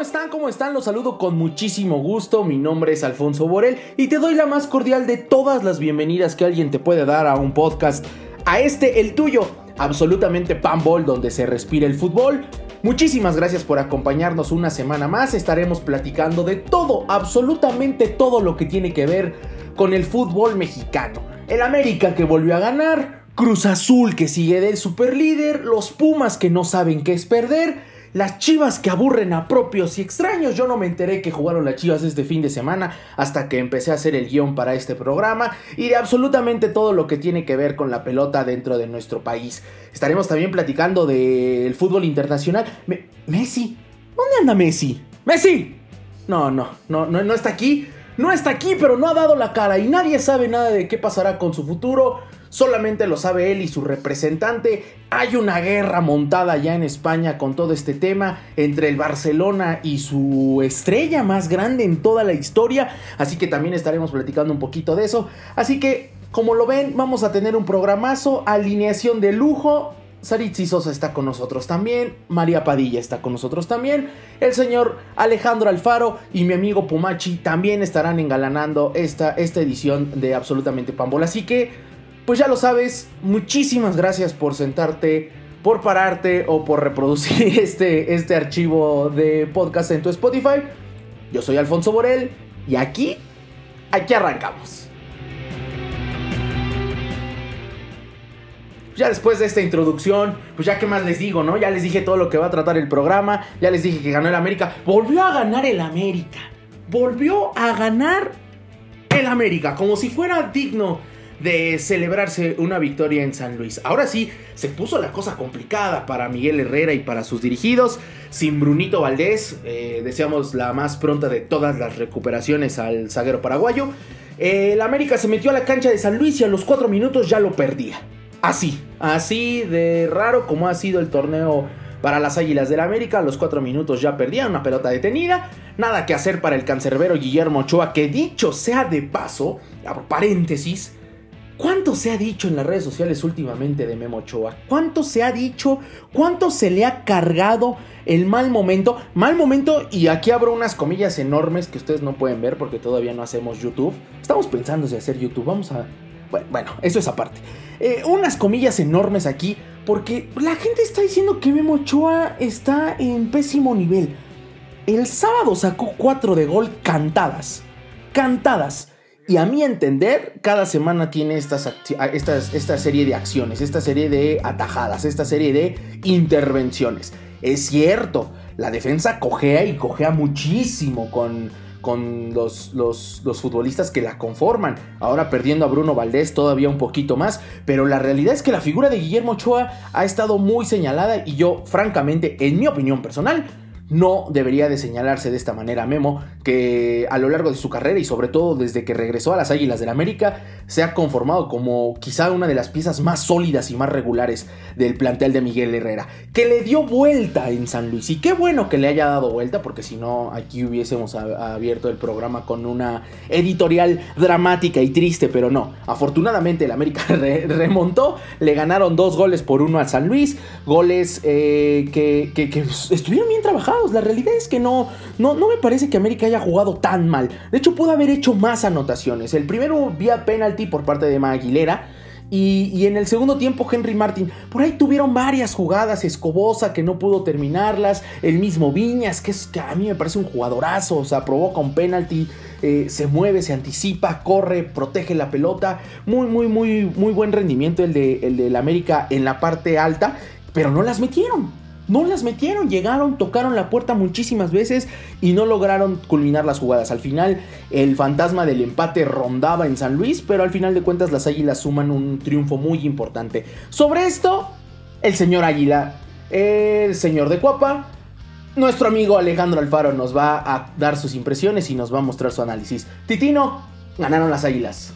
¿Cómo están? ¿Cómo están? Los saludo con muchísimo gusto. Mi nombre es Alfonso Borel y te doy la más cordial de todas las bienvenidas que alguien te puede dar a un podcast. A este, el tuyo, absolutamente panball, donde se respira el fútbol. Muchísimas gracias por acompañarnos una semana más. Estaremos platicando de todo, absolutamente todo lo que tiene que ver con el fútbol mexicano. El América que volvió a ganar, Cruz Azul que sigue del superlíder, los Pumas que no saben qué es perder las chivas que aburren a propios y extraños. Yo no me enteré que jugaron las chivas este fin de semana hasta que empecé a hacer el guion para este programa y de absolutamente todo lo que tiene que ver con la pelota dentro de nuestro país. Estaremos también platicando del fútbol internacional. Messi, ¿dónde anda Messi? Messi. No, no, no, no, no está aquí. No está aquí, pero no ha dado la cara y nadie sabe nada de qué pasará con su futuro solamente lo sabe él y su representante. Hay una guerra montada ya en España con todo este tema entre el Barcelona y su estrella más grande en toda la historia, así que también estaremos platicando un poquito de eso. Así que, como lo ven, vamos a tener un programazo, alineación de lujo. Saritzi Sosa está con nosotros también, María Padilla está con nosotros también, el señor Alejandro Alfaro y mi amigo Pumachi también estarán engalanando esta, esta edición de Absolutamente Pambol. Así que pues ya lo sabes, muchísimas gracias por sentarte, por pararte o por reproducir este, este archivo de podcast en tu Spotify. Yo soy Alfonso Borel y aquí, aquí arrancamos. Ya después de esta introducción, pues ya qué más les digo, ¿no? Ya les dije todo lo que va a tratar el programa, ya les dije que ganó el América. Volvió a ganar el América. Volvió a ganar el América, como si fuera digno de celebrarse una victoria en San Luis. Ahora sí, se puso la cosa complicada para Miguel Herrera y para sus dirigidos. Sin Brunito Valdés, eh, deseamos la más pronta de todas las recuperaciones al zaguero paraguayo. el América se metió a la cancha de San Luis y a los cuatro minutos ya lo perdía. Así, así de raro como ha sido el torneo para las Águilas del América. A los cuatro minutos ya perdía una pelota detenida. Nada que hacer para el cancerbero Guillermo Ochoa, que dicho sea de paso, paréntesis, ¿Cuánto se ha dicho en las redes sociales últimamente de Memo Ochoa? ¿Cuánto se ha dicho? ¿Cuánto se le ha cargado el mal momento? Mal momento, y aquí abro unas comillas enormes que ustedes no pueden ver porque todavía no hacemos YouTube. Estamos pensando en hacer YouTube. Vamos a. Bueno, eso es aparte. Eh, unas comillas enormes aquí porque la gente está diciendo que Memo Ochoa está en pésimo nivel. El sábado sacó 4 de gol cantadas. Cantadas. Y a mi entender, cada semana tiene estas, esta serie de acciones, esta serie de atajadas, esta serie de intervenciones. Es cierto, la defensa cojea y cojea muchísimo con, con los, los, los, futbolistas que la conforman. Ahora perdiendo a Bruno Valdés todavía un poquito más. Pero la realidad es que la figura de Guillermo Ochoa ha estado muy señalada y yo, francamente, en mi opinión personal, no debería de señalarse de esta manera Memo, que a lo largo de su carrera y sobre todo desde que regresó a las Águilas del América, se ha conformado como quizá una de las piezas más sólidas y más regulares del plantel de Miguel Herrera, que le dio vuelta en San Luis. Y qué bueno que le haya dado vuelta, porque si no, aquí hubiésemos abierto el programa con una editorial dramática y triste, pero no. Afortunadamente el América remontó, le ganaron dos goles por uno a San Luis, goles eh, que estuvieron bien trabajados la realidad es que no, no, no me parece que América haya jugado tan mal. De hecho, pudo haber hecho más anotaciones. El primero vía penalti por parte de Maguilera. Y, y, en el segundo tiempo Henry Martin, por ahí tuvieron varias jugadas, Escobosa que no pudo terminarlas, el mismo Viñas, que, es, que a mí me parece un jugadorazo, o sea, provoca un penalti, eh, se mueve, se anticipa, corre, protege la pelota, muy, muy, muy, muy buen rendimiento el de, el de la América en la parte alta, pero no las metieron. No las metieron, llegaron, tocaron la puerta muchísimas veces y no lograron culminar las jugadas. Al final el fantasma del empate rondaba en San Luis, pero al final de cuentas las Águilas suman un triunfo muy importante. Sobre esto, el señor Águila, el señor de Cuapa, nuestro amigo Alejandro Alfaro nos va a dar sus impresiones y nos va a mostrar su análisis. Titino, ganaron las Águilas.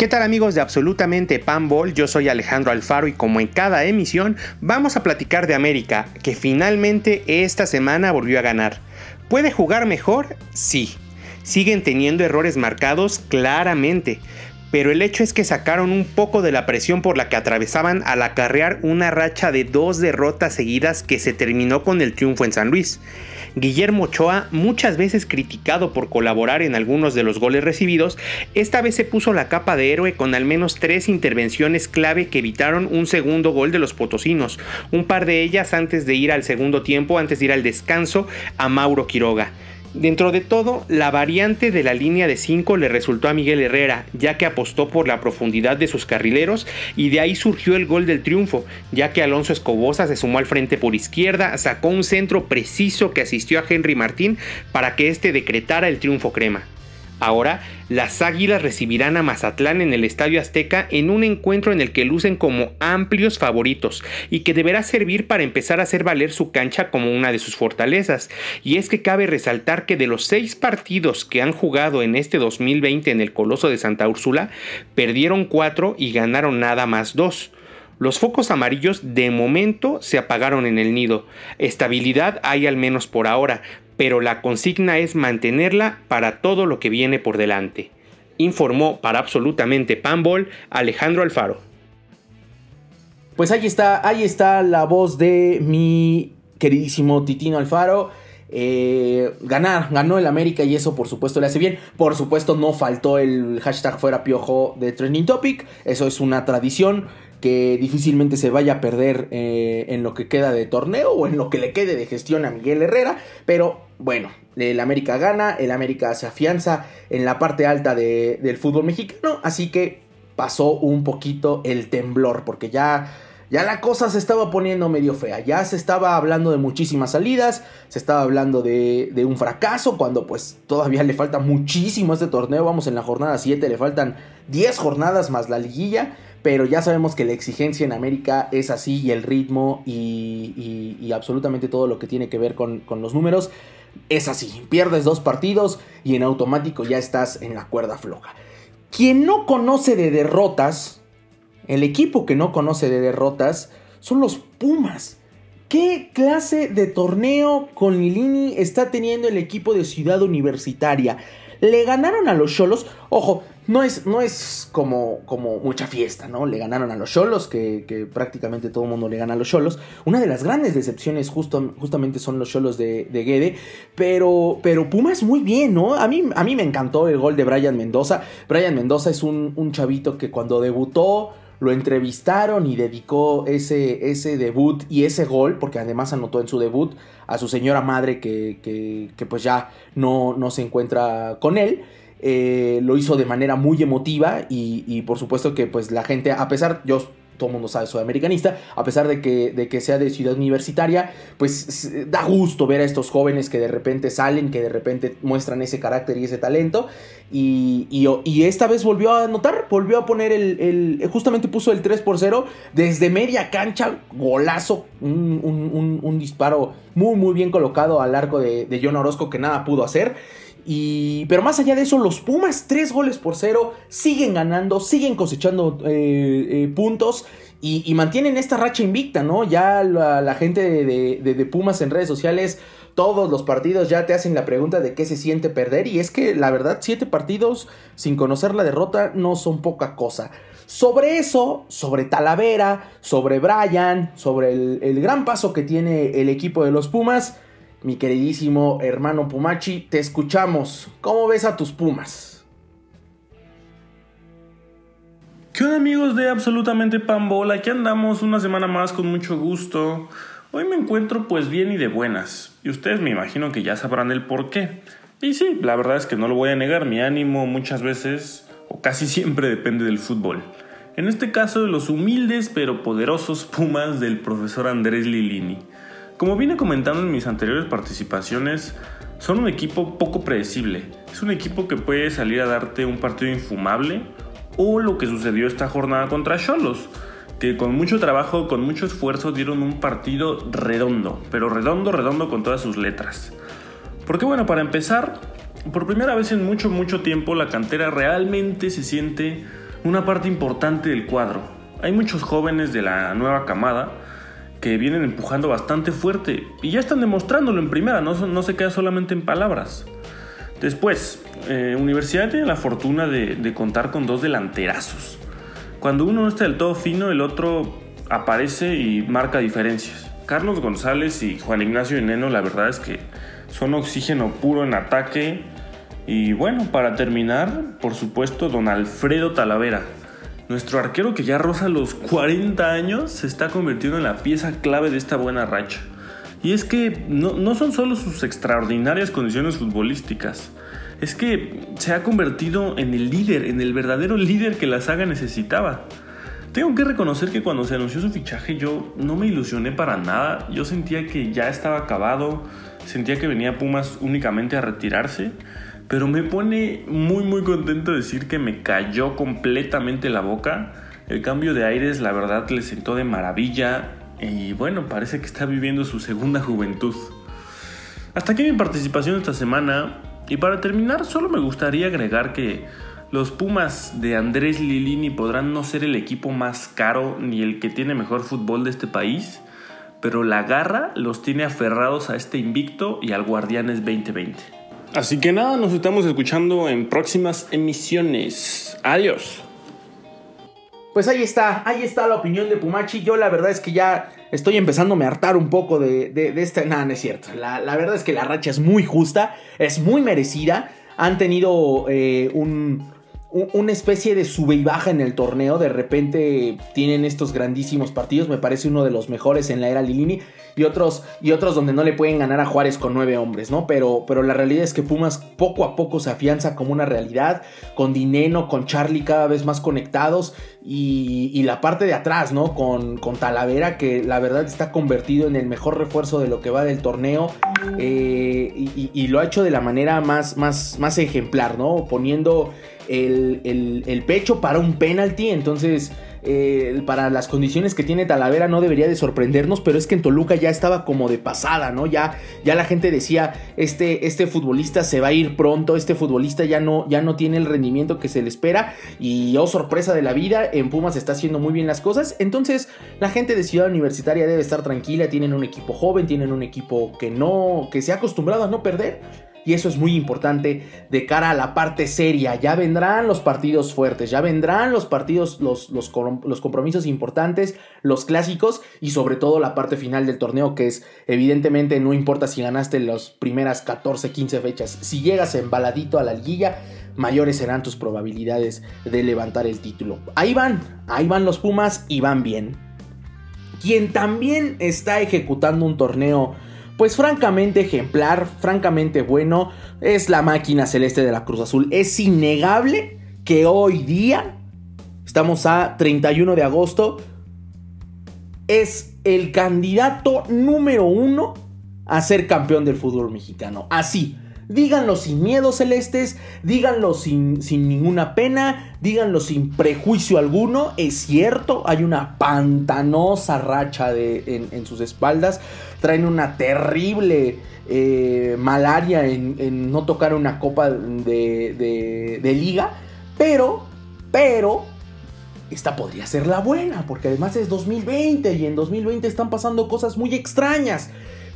¿Qué tal amigos de Absolutamente Panball? Yo soy Alejandro Alfaro y como en cada emisión vamos a platicar de América, que finalmente esta semana volvió a ganar. ¿Puede jugar mejor? Sí. Siguen teniendo errores marcados claramente, pero el hecho es que sacaron un poco de la presión por la que atravesaban al acarrear una racha de dos derrotas seguidas que se terminó con el triunfo en San Luis. Guillermo Ochoa, muchas veces criticado por colaborar en algunos de los goles recibidos, esta vez se puso la capa de héroe con al menos tres intervenciones clave que evitaron un segundo gol de los potosinos, un par de ellas antes de ir al segundo tiempo, antes de ir al descanso a Mauro Quiroga. Dentro de todo, la variante de la línea de 5 le resultó a Miguel Herrera, ya que apostó por la profundidad de sus carrileros y de ahí surgió el gol del triunfo, ya que Alonso Escobosa se sumó al frente por izquierda, sacó un centro preciso que asistió a Henry Martín para que éste decretara el triunfo crema. Ahora, las Águilas recibirán a Mazatlán en el Estadio Azteca en un encuentro en el que lucen como amplios favoritos y que deberá servir para empezar a hacer valer su cancha como una de sus fortalezas. Y es que cabe resaltar que de los seis partidos que han jugado en este 2020 en el Coloso de Santa Úrsula, perdieron cuatro y ganaron nada más dos. Los focos amarillos de momento se apagaron en el nido. Estabilidad hay al menos por ahora, pero la consigna es mantenerla para todo lo que viene por delante. Informó para absolutamente Panball Alejandro Alfaro. Pues ahí está, ahí está la voz de mi queridísimo Titino Alfaro. Eh, ganar, ganó el América y eso por supuesto le hace bien. Por supuesto no faltó el hashtag fuera piojo de Trending Topic, eso es una tradición que difícilmente se vaya a perder eh, en lo que queda de torneo o en lo que le quede de gestión a Miguel Herrera. Pero bueno, el América gana, el América se afianza en la parte alta del fútbol mexicano. Así que pasó un poquito el temblor porque ya... Ya la cosa se estaba poniendo medio fea, ya se estaba hablando de muchísimas salidas, se estaba hablando de, de, un fracaso, cuando pues todavía le falta muchísimo a este torneo, vamos en la jornada 7, le faltan 10 jornadas más la liguilla, pero ya sabemos que la exigencia en América es así y el ritmo y, absolutamente todo lo que tiene que ver con, los números es así. Pierdes dos partidos y en automático ya estás en la cuerda floja. Quien no conoce de derrotas, el equipo que no conoce de derrotas, son los Pumas. ¿Qué clase de torneo con Lilini está teniendo el equipo de Ciudad Universitaria? Le ganaron a los Cholos. Ojo, no es, no es como, como mucha fiesta, ¿no? Le ganaron a los Cholos, que, prácticamente todo el mundo le gana a los Cholos. Una de las grandes decepciones justo, justamente son los Cholos de, de Guede. Pero, pero Pumas muy bien, ¿no? A mí, a mí me encantó el gol de Brian Mendoza. Brian Mendoza es un, un chavito que cuando debutó lo entrevistaron y dedicó ese, ese debut y ese gol, porque además anotó en su debut a su señora madre que, que, pues ya no, no, se encuentra con él. Eh, lo hizo de manera muy emotiva y, y, por supuesto que pues la gente, a pesar, yo todo el mundo sabe, soy americanista, a pesar de que, de que sea de ciudad universitaria, pues da gusto ver a estos jóvenes que de repente salen, que de repente muestran ese carácter y ese talento. Y, y, esta vez volvió a anotar, volvió a poner el, justamente puso el 3 por 0 desde media cancha, golazo, un, disparo muy muy bien colocado al arco de, de John Orozco que nada pudo hacer. Y, pero más allá de eso, los Pumas, tres goles por cero, siguen ganando, siguen cosechando eh, eh, puntos y, mantienen esta racha invicta, ¿no? Ya la, gente de, Pumas en redes sociales, todos los partidos ya te hacen la pregunta de qué se siente perder. Y es que la verdad, siete partidos sin conocer la derrota no son poca cosa. Sobre eso, sobre Talavera, sobre Brian, sobre el gran paso que tiene el equipo de los Pumas mi queridísimo hermano Pumachi, te escuchamos. ¿Cómo ves a tus Pumas? ¿Qué onda amigos de Absolutamente Pambola? Aquí andamos una semana más con mucho gusto. Hoy me encuentro pues bien y de buenas. Y ustedes me imagino que ya sabrán el por qué. Y sí, la verdad es que no lo voy a negar, mi ánimo muchas veces o casi siempre depende del fútbol. En este caso de los humildes pero poderosos Pumas del profesor Andrés Lilini. Como vine comentando en mis anteriores participaciones, son un equipo poco predecible. Es un equipo que puede salir a darte un partido infumable o lo que sucedió esta jornada contra Cholos, que con mucho trabajo, con mucho esfuerzo dieron un partido redondo, pero redondo, redondo con todas sus letras. Porque bueno, para empezar, por primera vez en mucho, mucho tiempo la cantera realmente se siente una parte importante del cuadro. Hay muchos jóvenes de la nueva camada que vienen empujando bastante fuerte y ya están demostrándolo en primera, no, no se queda solamente en palabras. Después, eh, Universidad tiene la fortuna de, de contar con dos delanterazos. Cuando uno no está del todo fino, el otro aparece y marca diferencias. Carlos González y Juan Ignacio Eneno, la verdad es que son oxígeno puro en ataque. Y bueno, para terminar, por supuesto, don Alfredo Talavera. Nuestro arquero que ya roza los 40 años se está convirtiendo en la pieza clave de esta buena racha. Y es que no, no son solo sus extraordinarias condiciones futbolísticas, es que se ha convertido en el líder, en el verdadero líder que la saga necesitaba. Tengo que reconocer que cuando se anunció su fichaje yo no me ilusioné para nada, yo sentía que ya estaba acabado, sentía que venía Pumas únicamente a retirarse, pero me pone muy muy contento decir que me cayó completamente la boca. El cambio de aires la verdad le sentó de maravilla y bueno, parece que está viviendo su segunda juventud. Hasta aquí mi participación esta semana. Y para terminar, solo me gustaría agregar que los Pumas de Andrés Lilini podrán no ser el equipo más caro ni el que tiene mejor fútbol de este país, pero la garra los tiene aferrados a este invicto y al Guardianes 2020. Así que nada, nos estamos escuchando en próximas emisiones. Adiós. Pues ahí está, ahí está la opinión de Pumachi. Yo la verdad es que ya estoy empezando a hartar un poco de, de, esta... Nada, no es cierto. La, la, verdad es que la racha es muy justa, es muy merecida. Han tenido eh, un, una especie de sube y baja en el torneo. De repente tienen estos grandísimos partidos. Me parece uno de los mejores en la era Lilini. Y otros, y otros donde no le pueden ganar a Juárez con nueve hombres, ¿no? Pero, pero la realidad es que Pumas poco a poco se afianza como una realidad. Con Dineno, con Charlie cada vez más conectados. Y, la parte de atrás, ¿no? Con, con, Talavera, que la verdad está convertido en el mejor refuerzo de lo que va del torneo. Eh, y, lo ha hecho de la manera más, más, más ejemplar, ¿no? Poniendo el, pecho para un penalti. Entonces, eh, para las condiciones que tiene Talavera no debería de sorprendernos, pero es que en Toluca ya estaba como de pasada, ¿no? Ya, ya la gente decía, este, este futbolista se va a ir pronto, este futbolista ya no, ya no tiene el rendimiento que se le espera y oh sorpresa de la vida, en Pumas está haciendo muy bien las cosas, entonces la gente de Ciudad Universitaria debe estar tranquila, tienen un equipo joven, tienen un equipo que no, que se ha acostumbrado a no perder y eso es muy importante de cara a la parte seria. Ya vendrán los partidos fuertes, ya vendrán los partidos, los, los, compromisos importantes, los clásicos y sobre todo la parte final del torneo que es evidentemente no importa si ganaste las primeras 14, 15 fechas. Si llegas embaladito a la liguilla, mayores serán tus probabilidades de levantar el título. Ahí van, ahí van los Pumas y van bien. Quien también está ejecutando un torneo pues francamente ejemplar, francamente bueno, es la máquina celeste de la Cruz Azul. Es innegable que hoy día, estamos a 31 de agosto, es el candidato número uno a ser campeón del fútbol mexicano. Así, Díganlo sin miedo celestes, díganlo sin, sin, ninguna pena, díganlo sin prejuicio alguno. Es cierto, hay una pantanosa racha en, sus espaldas. Traen una terrible eh, malaria en, no tocar una copa de, de liga. Pero, pero, esta podría ser la buena, porque además es 2020 y en 2020 están pasando cosas muy extrañas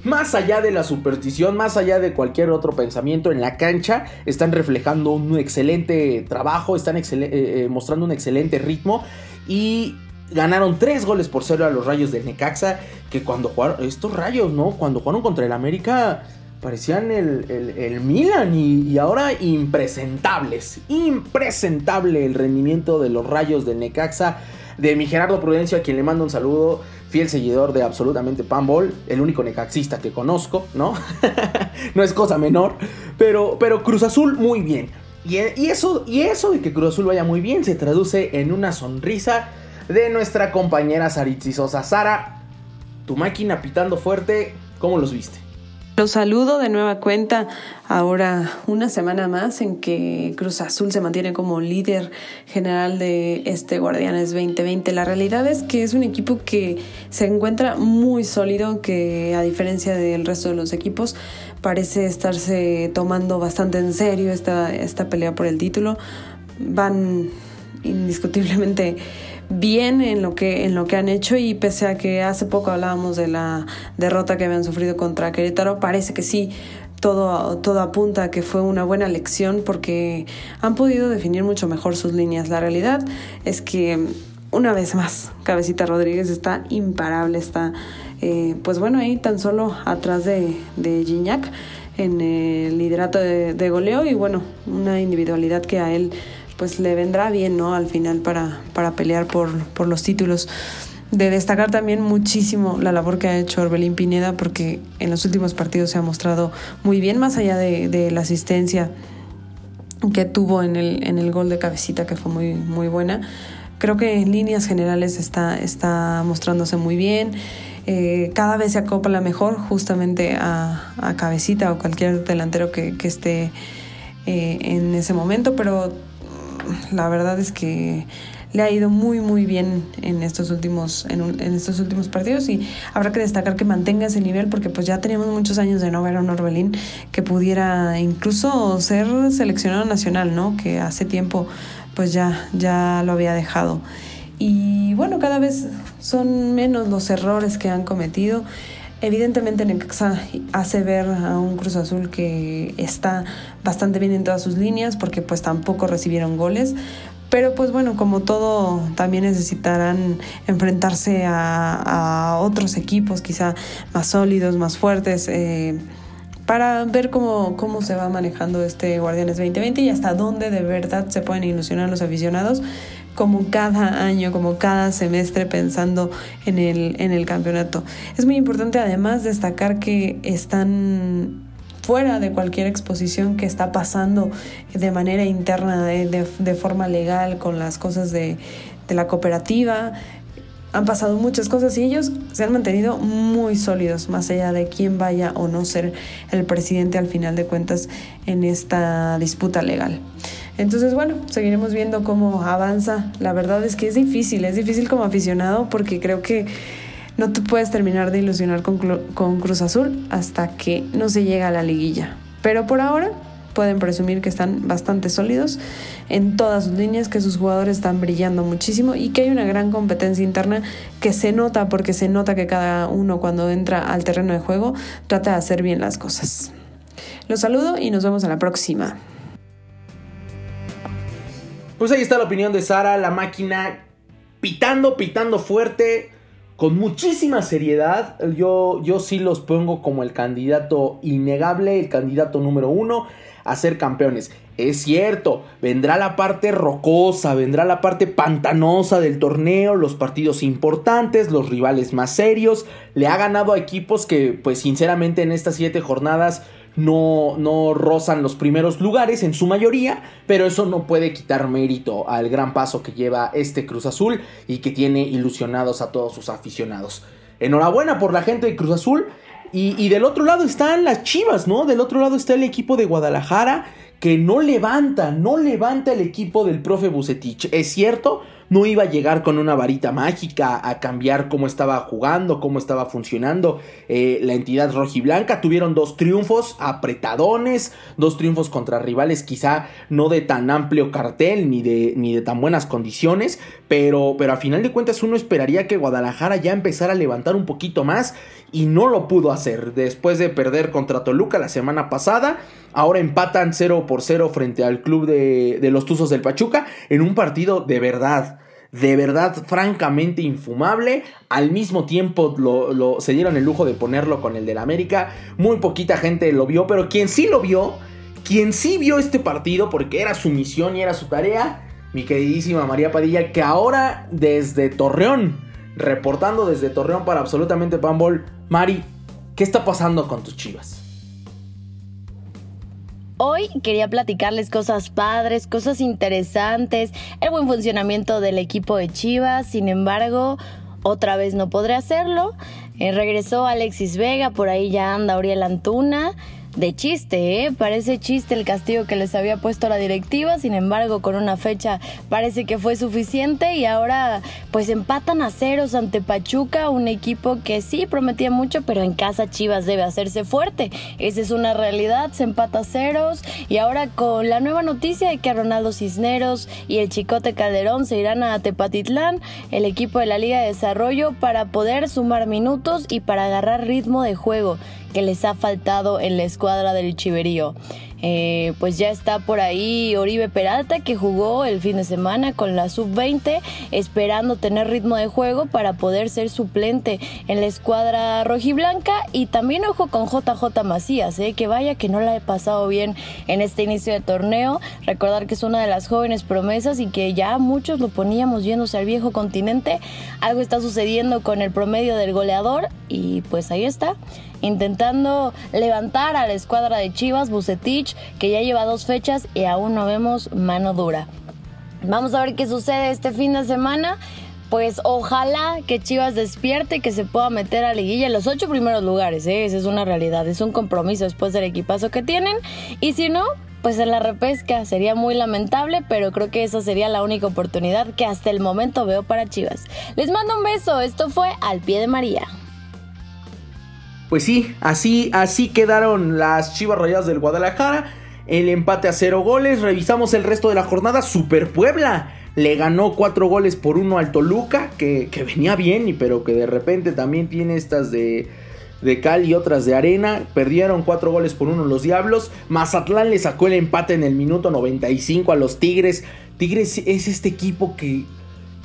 más allá de la superstición, más allá de cualquier otro pensamiento en la cancha, están reflejando un excelente trabajo, están eh, eh, mostrando un excelente ritmo y ganaron tres goles por cero a los Rayos del Necaxa, que cuando jugaron, estos Rayos, ¿no? Cuando jugaron contra el América parecían el, Milan y, y, ahora impresentables, impresentable el rendimiento de los Rayos del Necaxa, de mi Gerardo Prudencio, a quien le mando un saludo fiel seguidor de absolutamente Panball, el único necaxista que conozco, ¿no? no es cosa menor, pero, pero Cruz Azul muy bien. Y, eso, y eso de que Cruz Azul vaya muy bien se traduce en una sonrisa de nuestra compañera Saritzi Sosa. Sara, tu máquina pitando fuerte, ¿cómo los viste? Los saludo de nueva cuenta ahora una semana más en que Cruz Azul se mantiene como líder general de este Guardianes 2020. La realidad es que es un equipo que se encuentra muy sólido, que a diferencia del resto de los equipos parece estarse tomando bastante en serio esta, esta pelea por el título. Van indiscutiblemente bien en lo que en lo que han hecho y pese a que hace poco hablábamos de la derrota que habían sufrido contra Querétaro, parece que sí todo, todo apunta a que fue una buena lección porque han podido definir mucho mejor sus líneas. La realidad es que una vez más, Cabecita Rodríguez está imparable, está, eh, pues bueno, ahí tan solo atrás de, de Gignac en el liderato de, goleo y bueno, una individualidad que a él pues le vendrá bien, ¿no? Al final para, para pelear por, por los títulos de destacar también muchísimo la labor que ha hecho Orbelín Pineda porque en los últimos partidos se ha mostrado muy bien, más allá de, la asistencia que tuvo en el, en el gol de cabecita que fue muy, muy buena. Creo que en líneas generales está, está mostrándose muy bien. Eh, cada vez se acopla mejor justamente a, a cabecita o cualquier delantero que, esté eh, en ese momento, pero la verdad es que le ha ido muy muy bien en estos últimos en, estos últimos partidos y habrá que destacar que mantenga ese nivel porque pues ya teníamos muchos años de no ver a un Orbelín que pudiera incluso ser seleccionado nacional, ¿no? Que hace tiempo pues ya ya lo había dejado. Y bueno, cada vez son menos los errores que han cometido. Evidentemente Necaxa hace ver a un Cruz Azul que está bastante bien en todas sus líneas porque pues tampoco recibieron goles, pero pues bueno, como todo, también necesitarán enfrentarse a, otros equipos quizá más sólidos, más fuertes. Eh, para ver cómo, cómo se va manejando este Guardianes 2020 y hasta dónde de verdad se pueden ilusionar los aficionados, como cada año, como cada semestre pensando en el, en el campeonato. Es muy importante además destacar que están fuera de cualquier exposición que está pasando de manera interna, de, forma legal, con las cosas de, la cooperativa. Han pasado muchas cosas y ellos se han mantenido muy sólidos, más allá de quién vaya o no ser el presidente al final de cuentas en esta disputa legal. Entonces, bueno, seguiremos viendo cómo avanza. La verdad es que es difícil, es difícil como aficionado porque creo que no te puedes terminar de ilusionar con, Cruz Azul hasta que no se llega a la liguilla. Pero por ahora pueden presumir que están bastante sólidos en todas sus líneas, que sus jugadores están brillando muchísimo y que hay una gran competencia interna que se nota porque se nota que cada uno cuando entra al terreno de juego trata de hacer bien las cosas. Los saludo y nos vemos a la próxima. Pues ahí está la opinión de Sara, la máquina pitando, pitando fuerte con muchísima seriedad. Yo, yo sí los pongo como el candidato innegable, el candidato número uno a ser campeones. Es cierto, vendrá la parte rocosa, vendrá la parte pantanosa del torneo, los partidos importantes, los rivales más serios. Le ha ganado a equipos que, pues sinceramente, en estas siete jornadas no, no rozan los primeros lugares en su mayoría, pero eso no puede quitar mérito al gran paso que lleva este Cruz Azul y que tiene ilusionados a todos sus aficionados. Enhorabuena por la gente de Cruz Azul. Y, y del otro lado están las Chivas, ¿no? Del otro lado está el equipo de Guadalajara que no levanta, no levanta el equipo del profe Bucetich. Es cierto, no iba a llegar con una varita mágica a cambiar cómo estaba jugando, cómo estaba funcionando eh, la entidad rojiblanca. Tuvieron dos triunfos apretadones, dos triunfos contra rivales quizá no de tan amplio cartel ni de, ni de tan buenas condiciones, pero, pero a final de cuentas uno esperaría que Guadalajara ya empezara a levantar un poquito más y no lo pudo hacer después de perder contra Toluca la semana pasada. Ahora empatan 0 por 0 frente al club de, de los Tuzos del Pachuca en un partido de verdad de verdad francamente infumable. Al mismo tiempo lo, se dieron el lujo de ponerlo con el del América. Muy poquita gente lo vio, pero quien sí lo vio, quien sí vio este partido porque era su misión y era su tarea, mi queridísima María Padilla, que ahora desde Torreón, reportando desde Torreón para absolutamente Pambol, Mari, ¿qué está pasando con tus chivas? Hoy quería platicarles cosas padres, cosas interesantes, el buen funcionamiento del equipo de Chivas, sin embargo, otra vez no podré hacerlo. Eh, regresó Alexis Vega, por ahí ya anda Auriel Antuna de chiste, ¿eh? Parece chiste el castigo que les había puesto la directiva, sin embargo, con una fecha parece que fue suficiente y ahora pues empatan a ceros ante Pachuca, un equipo que sí prometía mucho, pero en casa Chivas debe hacerse fuerte. Esa es una realidad, se empata a ceros y ahora con la nueva noticia de que Ronaldo Cisneros y el Chicote Calderón se irán a Tepatitlán, el equipo de la Liga de Desarrollo, para poder sumar minutos y para agarrar ritmo de juego. Que les ha faltado en la escuadra del Chiverío. Eh, pues ya está por ahí Oribe Peralta que jugó el fin de semana con la sub-20 esperando tener ritmo de juego para poder ser suplente en la escuadra rojiblanca. Y también ojo con JJ Macías, eh, que vaya que no la he pasado bien en este inicio de torneo, recordar que es una de las jóvenes promesas y que ya muchos lo poníamos yéndose al viejo continente, algo está sucediendo con el promedio del goleador y pues ahí está intentando levantar a la escuadra de Chivas, Bucetich, que ya lleva dos fechas y aún no vemos mano dura. Vamos a ver qué sucede este fin de semana. Pues ojalá que Chivas despierte, que se pueda meter a liguilla en los ocho primeros lugares. ¿eh? Esa es una realidad, es un compromiso después del equipazo que tienen. Y si no, pues en la repesca sería muy lamentable, pero creo que esa sería la única oportunidad que hasta el momento veo para Chivas. Les mando un beso, esto fue Al Pie de María. Pues sí, así, así quedaron las Chivas Rayadas del Guadalajara. El empate a cero goles. Revisamos el resto de la jornada. Super Puebla le ganó cuatro goles por uno al Toluca, que, venía bien, pero que de repente también tiene estas de, de cal y otras de arena. Perdieron cuatro goles por uno los Diablos. Mazatlán le sacó el empate en el minuto 95 a los Tigres. Tigres es este equipo que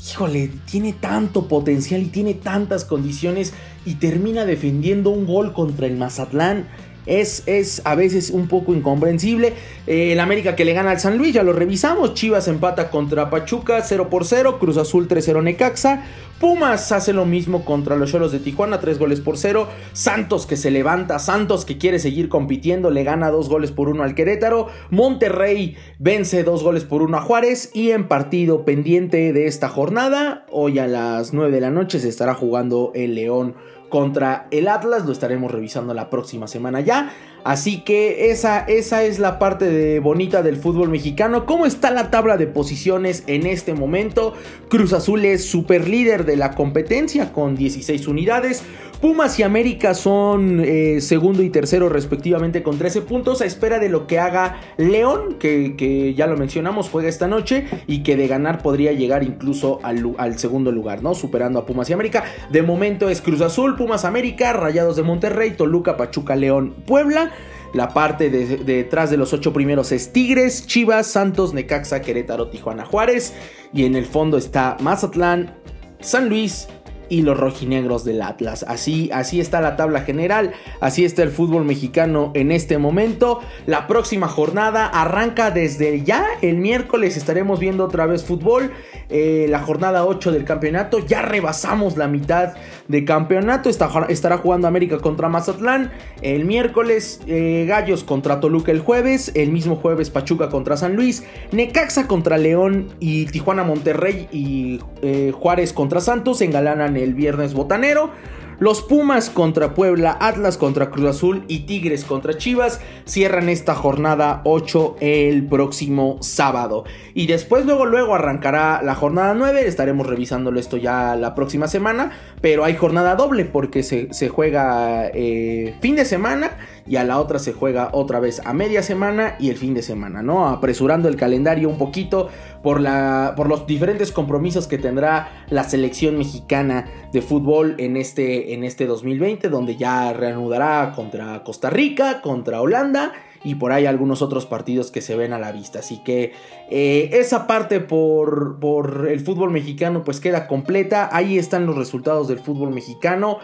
híjole, tiene tanto potencial y tiene tantas condiciones y termina defendiendo un gol contra el Mazatlán. Es, es, a veces un poco incomprensible. Eh, el América que le gana al San Luis, ya lo revisamos. Chivas empata contra Pachuca 0 por 0. Cruz Azul 3-0 Necaxa. Pumas hace lo mismo contra los Cholos de Tijuana, 3 goles por 0. Santos que se levanta, Santos que quiere seguir compitiendo, le gana 2 goles por 1 al Querétaro. Monterrey vence 2 goles por 1 a Juárez. Y en partido pendiente de esta jornada, hoy a las 9 de la noche se estará jugando el León contra el Atlas. Lo estaremos revisando la próxima semana ya. Así que esa, esa es la parte de bonita del fútbol mexicano. ¿Cómo está la tabla de posiciones en este momento? Cruz Azul es super líder de la competencia con 16 unidades. Pumas y América son eh, segundo y tercero respectivamente con 13 puntos a espera de lo que haga León, que, ya lo mencionamos, juega esta noche y que de ganar podría llegar incluso al, segundo lugar, ¿no? Superando a Pumas y América. De momento es Cruz Azul, Pumas América, Rayados de Monterrey, Toluca, Pachuca, León, Puebla. La parte de, detrás de los ocho primeros es Tigres, Chivas, Santos, Necaxa, Querétaro, Tijuana, Juárez. Y en el fondo está Mazatlán, San Luis, y los rojinegros del Atlas. Así, así está la tabla general, así está el fútbol mexicano en este momento. La próxima jornada arranca desde ya, el miércoles estaremos viendo otra vez fútbol. Eh, la jornada 8 del campeonato, ya rebasamos la mitad de campeonato, estará jugando América contra Mazatlán. El miércoles eh, Gallos contra Toluca el jueves, el mismo jueves Pachuca contra San Luis, Necaxa contra León y Tijuana Monterrey y eh, Juárez contra Santos engalanan el viernes botanero. Los Pumas contra Puebla, Atlas contra Cruz Azul y Tigres contra Chivas cierran esta jornada 8 el próximo sábado. Y después luego luego arrancará la jornada 9, estaremos revisándolo esto ya la próxima semana, pero hay jornada doble porque se, juega eh, fin de semana y a la otra se juega otra vez a media semana y el fin de semana, ¿no? Apresurando el calendario un poquito por, la, por los diferentes compromisos que tendrá la selección mexicana de fútbol en este, en este 2020, donde ya reanudará contra Costa Rica, contra Holanda y por ahí algunos otros partidos que se ven a la vista. Así que eh, esa parte por, por el fútbol mexicano pues queda completa. Ahí están los resultados del fútbol mexicano.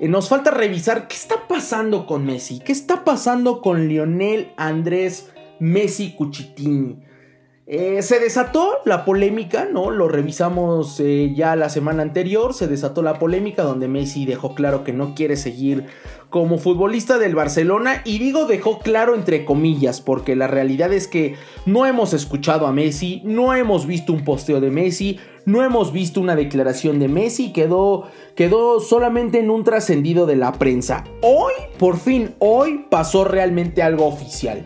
Eh, nos falta revisar qué está pasando con Messi, qué está pasando con Lionel Andrés Messi Cuchitini. Eh, se desató la polémica, ¿no? Lo revisamos eh, ya la semana anterior, se desató la polémica donde Messi dejó claro que no quiere seguir como futbolista del Barcelona y digo dejó claro entre comillas porque la realidad es que no hemos escuchado a Messi, no hemos visto un posteo de Messi, no hemos visto una declaración de Messi, quedó, quedó solamente en un trascendido de la prensa. Hoy, por fin, hoy pasó realmente algo oficial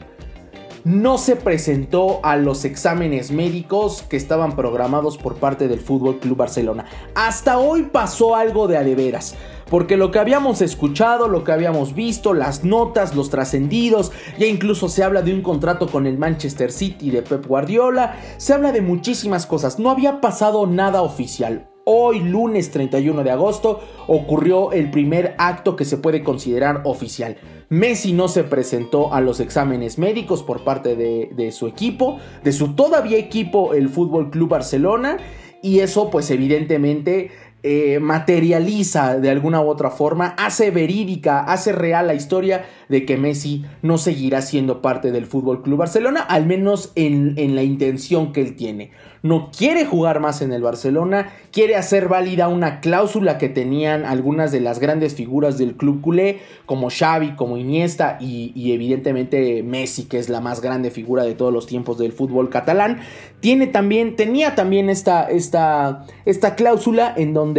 no se presentó a los exámenes médicos que estaban programados por parte del Fútbol Club Barcelona. Hasta hoy pasó algo de adeveras. Porque lo que habíamos escuchado, lo que habíamos visto, las notas, los trascendidos, ya incluso se habla de un contrato con el Manchester City de Pep Guardiola, se habla de muchísimas cosas, no había pasado nada oficial. Hoy, lunes 31 de agosto, ocurrió el primer acto que se puede considerar oficial. Messi no se presentó a los exámenes médicos por parte de, su equipo, de su todavía equipo, el Fútbol Club Barcelona, y eso, pues, evidentemente. Eh, materializa de alguna u otra forma, hace verídica, hace real la historia de que Messi no seguirá siendo parte del Fútbol Club Barcelona, al menos en, en la intención que él tiene no quiere jugar más en el Barcelona, quiere hacer válida una cláusula que tenían algunas de las grandes figuras del club culé, como Xavi, como Iniesta y, evidentemente Messi, que es la más grande figura de todos los tiempos del fútbol catalán. Tiene también, tenía también esta, esta, esta cláusula en donde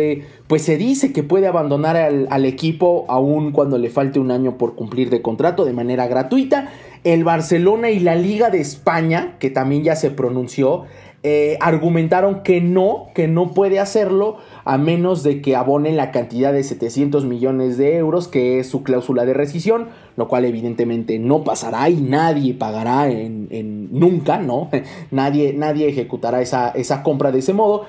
pues se dice que puede abandonar al, al equipo aún cuando le falte un año por cumplir de contrato de manera gratuita. El Barcelona y la Liga de España, que también ya se pronunció, eh, argumentaron que no, que no puede hacerlo a menos de que abonen la cantidad de 700 millones de euros que es su cláusula de rescisión, lo cual evidentemente no pasará y nadie pagará en, nunca, ¿no? nadie, nadie ejecutará esa, esa compra de ese modo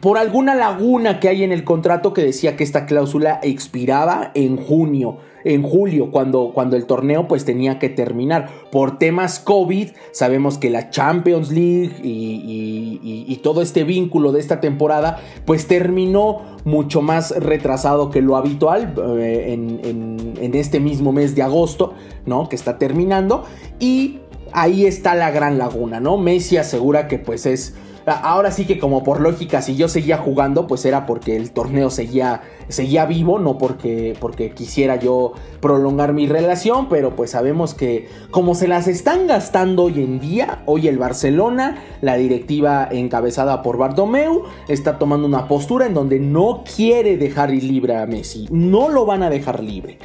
por alguna laguna que hay en el contrato que decía que esta cláusula expiraba en junio, en julio, cuando, cuando el torneo pues tenía que terminar. Por temas COVID, sabemos que la Champions League y, todo este vínculo de esta temporada pues terminó mucho más retrasado que lo habitual eh, en, en este mismo mes de agosto, ¿no? Que está terminando. Y ahí está la gran laguna, ¿no? Messi asegura que pues es Ahora sí que como por lógica, si yo seguía jugando, pues era porque el torneo seguía, seguía vivo, no porque, porque quisiera yo prolongar mi relación, pero pues sabemos que como se las están gastando hoy en día, hoy el Barcelona, la directiva encabezada por Bartomeu, está tomando una postura en donde no quiere dejar libre a Messi, no lo van a dejar libre.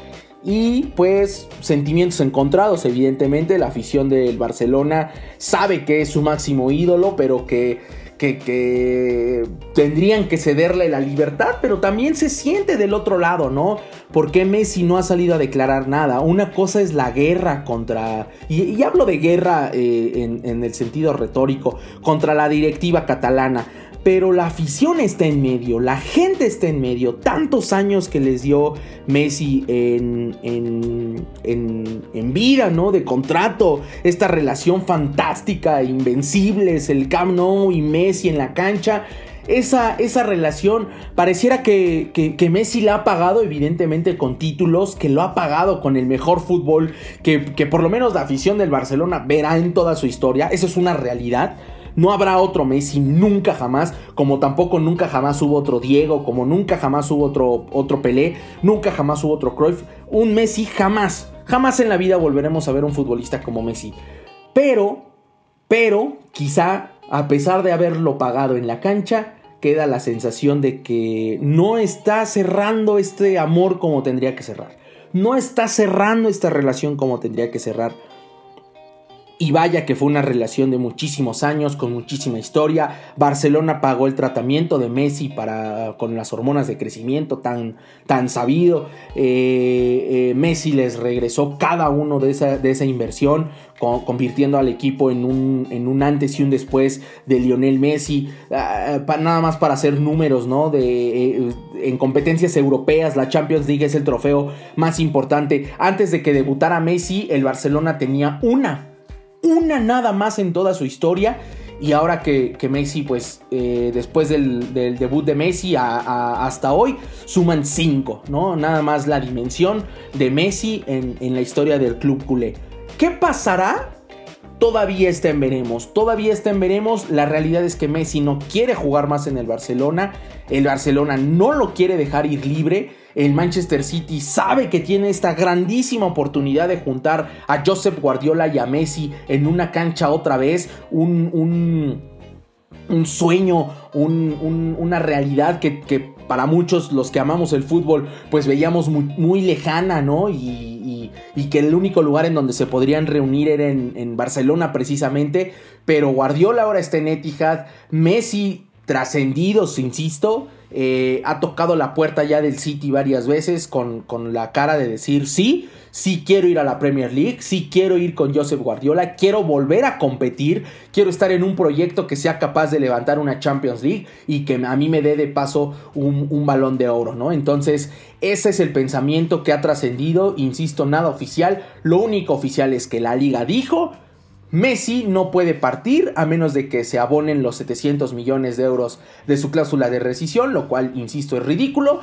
Y pues sentimientos encontrados, evidentemente. La afición del Barcelona sabe que es su máximo ídolo, pero que, que, tendrían que cederle la libertad. Pero también se siente del otro lado, ¿no? Porque Messi no ha salido a declarar nada? Una cosa es la guerra contra... Y, hablo de guerra eh, en el sentido retórico, contra la directiva catalana pero la afición está en medio, la gente está en medio. Tantos años que les dio Messi en, en, vida, ¿no? De contrato, esta relación fantástica, invencibles, el Camp Nou y Messi en la cancha. Esa, esa, relación pareciera que, que, Messi la ha pagado evidentemente con títulos, que lo ha pagado con el mejor fútbol que, que por lo menos la afición del Barcelona verá en toda su historia. Eso es una realidad. No habrá otro Messi nunca jamás, como tampoco nunca jamás hubo otro Diego, como nunca jamás hubo otro, otro Pelé, nunca jamás hubo otro Cruyff. Un Messi jamás, jamás en la vida volveremos a ver un futbolista como Messi. Pero, pero, quizá a pesar de haberlo pagado en la cancha, queda la sensación de que no está cerrando este amor como tendría que cerrar. No está cerrando esta relación como tendría que cerrar. Y vaya que fue una relación de muchísimos años, con muchísima historia. Barcelona pagó el tratamiento de Messi para, con las hormonas de crecimiento tan, tan sabido. Eh, eh, Messi les regresó cada uno de esa, de esa inversión, convirtiendo al equipo en un, en un, antes y un después de Lionel Messi. Ah, nada más para hacer números, ¿no? De, eh, en competencias europeas, la Champions League es el trofeo más importante. Antes de que debutara Messi, el Barcelona tenía una una nada más en toda su historia. Y ahora que, Messi, pues eh, después del, debut de Messi hasta hoy, suman cinco, ¿no? Nada más la dimensión de Messi en, en la historia del club culé. ¿Qué pasará? Todavía está en veremos, todavía está en veremos. La realidad es que Messi no quiere jugar más en el Barcelona. El Barcelona no lo quiere dejar ir libre el Manchester City sabe que tiene esta grandísima oportunidad de juntar a Joseph Guardiola y a Messi en una cancha otra vez, un, un, sueño, una realidad que, para muchos los que amamos el fútbol pues veíamos muy, lejana, ¿no? Y, que el único lugar en donde se podrían reunir era en, en Barcelona precisamente, pero Guardiola ahora está en Etihad, Messi trascendidos, insisto. Eh, ha tocado la puerta ya del City varias veces con, con, la cara de decir sí, sí quiero ir a la Premier League, sí quiero ir con Joseph Guardiola, quiero volver a competir, quiero estar en un proyecto que sea capaz de levantar una Champions League y que a mí me dé de paso un, un balón de oro, ¿no? Entonces, ese es el pensamiento que ha trascendido, insisto, nada oficial, lo único oficial es que la liga dijo Messi no puede partir a menos de que se abonen los 700 millones de euros de su cláusula de rescisión, lo cual, insisto, es ridículo.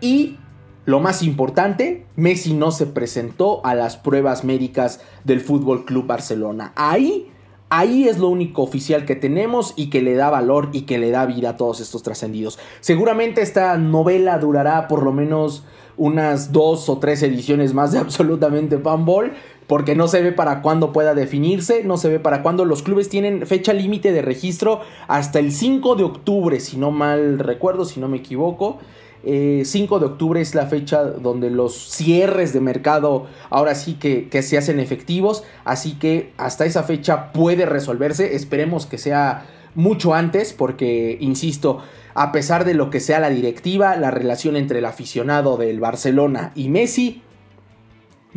Y lo más importante, Messi no se presentó a las pruebas médicas del Fútbol Club Barcelona. Ahí, ahí es lo único oficial que tenemos y que le da valor y que le da vida a todos estos trascendidos. Seguramente esta novela durará por lo menos unas dos o tres ediciones más de absolutamente Panball porque no se ve para cuándo pueda definirse, no se ve para cuándo. Los clubes tienen fecha límite de registro hasta el 5 de octubre, si no mal recuerdo, si no me equivoco. 5 eh, de octubre es la fecha donde los cierres de mercado ahora sí que, que, se hacen efectivos, así que hasta esa fecha puede resolverse, esperemos que sea mucho antes, porque, insisto, a pesar de lo que sea la directiva, la relación entre el aficionado del Barcelona y Messi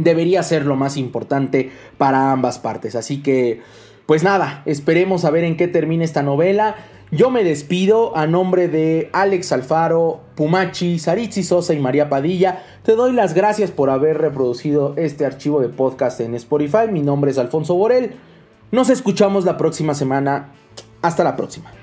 debería ser lo más importante para ambas partes. Así que, pues nada, esperemos a ver en qué termina esta novela. Yo me despido a nombre de Alex Alfaro, Pumachi, Saritzi Sosa y María Padilla. Te doy las gracias por haber reproducido este archivo de podcast en Spotify. Mi nombre es Alfonso Borel. Nos escuchamos la próxima semana. Hasta la próxima.